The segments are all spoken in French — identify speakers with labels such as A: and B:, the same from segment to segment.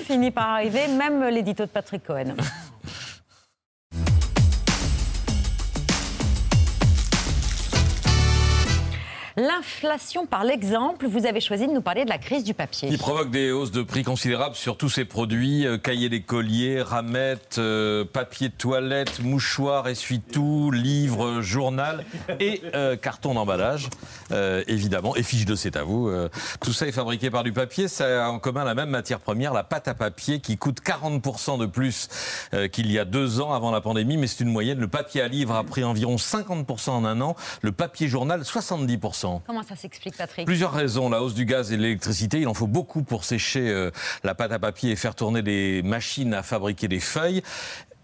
A: finit par arriver, même l'édito de Patrick Cohen. L'inflation par l'exemple, vous avez choisi de nous parler de la crise du papier.
B: Qui provoque des hausses de prix considérables sur tous ces produits, euh, cahiers d'écolier, ramettes, euh, papier de toilette, mouchoirs, essuie-tout, livres, journal et euh, carton d'emballage, évidemment, et fiches de c'est à vous. tout ça est fabriqué par du papier, ça a en commun la même matière première, la pâte à papier, qui coûte 40% de plus qu'il y a deux ans avant la pandémie, mais c'est une moyenne. Le papier à livre a pris environ 50% en un an, le papier journal 70%.
A: Comment ça s'explique, Patrick?
B: Plusieurs raisons. La hausse du gaz et de l'électricité, il en faut beaucoup pour sécher euh, la pâte à papier et faire tourner des machines à fabriquer des feuilles.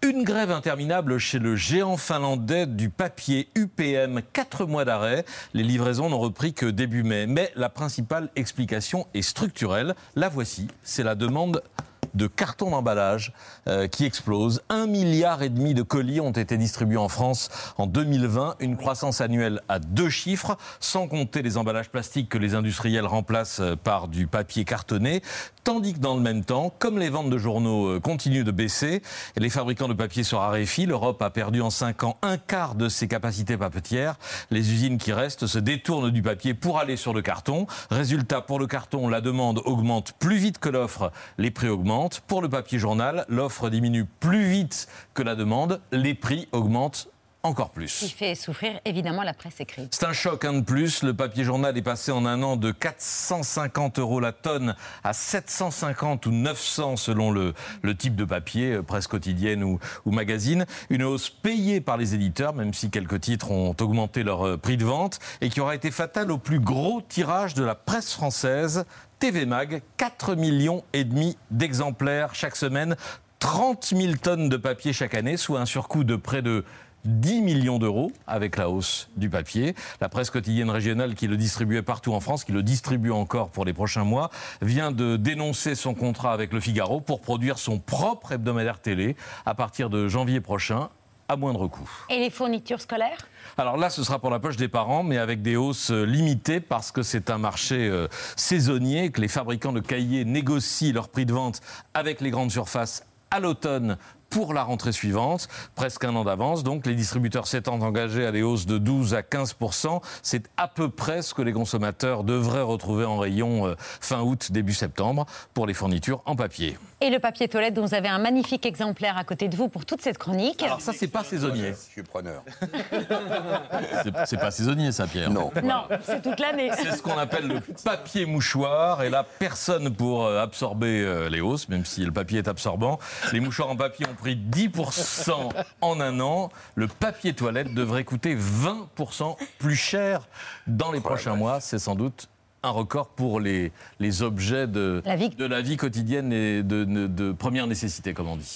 B: Une grève interminable chez le géant finlandais du papier UPM. Quatre mois d'arrêt. Les livraisons n'ont repris que début mai. Mais la principale explication est structurelle. La voici. C'est la demande de cartons d'emballage euh, qui explosent. Un milliard et demi de colis ont été distribués en France en 2020, une croissance annuelle à deux chiffres, sans compter les emballages plastiques que les industriels remplacent euh, par du papier cartonné. Tandis que dans le même temps, comme les ventes de journaux euh, continuent de baisser, les fabricants de papier se raréfient, l'Europe a perdu en cinq ans un quart de ses capacités papetières. Les usines qui restent se détournent du papier pour aller sur le carton. Résultat, pour le carton, la demande augmente plus vite que l'offre, les prix augmentent. Pour le papier journal, l'offre diminue plus vite que la demande, les prix augmentent encore plus.
A: Qui fait souffrir évidemment la presse écrite.
B: C'est un choc, un de plus. Le papier journal est passé en un an de 450 euros la tonne à 750 ou 900 selon le, le type de papier, euh, presse quotidienne ou, ou, magazine. Une hausse payée par les éditeurs, même si quelques titres ont augmenté leur euh, prix de vente, et qui aura été fatale au plus gros tirage de la presse française. TV Mag, 4 millions et demi d'exemplaires chaque semaine, 30 000 tonnes de papier chaque année, soit un surcoût de près de 10 millions d'euros avec la hausse du papier. La presse quotidienne régionale qui le distribuait partout en France, qui le distribue encore pour les prochains mois, vient de dénoncer son contrat avec le Figaro pour produire son propre hebdomadaire télé à partir de janvier prochain à moindre coût.
A: Et les fournitures scolaires?
B: Alors là, ce sera pour la poche des parents, mais avec des hausses limitées parce que c'est un marché euh, saisonnier, que les fabricants de cahiers négocient leur prix de vente avec les grandes surfaces à l'automne pour la rentrée suivante, presque un an d'avance. Donc les distributeurs s'étant engagés à des hausses de 12 à 15% c'est à peu près ce que les consommateurs devraient retrouver en rayon euh, fin août, début septembre pour les fournitures en papier.
A: Et le papier toilette dont vous avez un magnifique exemplaire à côté de vous pour toute cette chronique.
B: Alors ça, c'est pas saisonnier.
C: Je suis preneur.
B: c'est pas saisonnier, ça, Pierre.
C: Non.
A: Non, c'est toute l'année.
B: C'est ce qu'on appelle le papier mouchoir. Et là, personne pour euh, absorber euh, les hausses, même si le papier est absorbant. Les mouchoirs en papier ont pris 10% en un an. Le papier toilette devrait coûter 20% plus cher dans les prochains mois. C'est sans doute un record pour les, les objets de
A: la vie,
B: de la vie quotidienne et de, de première nécessité, comme on dit.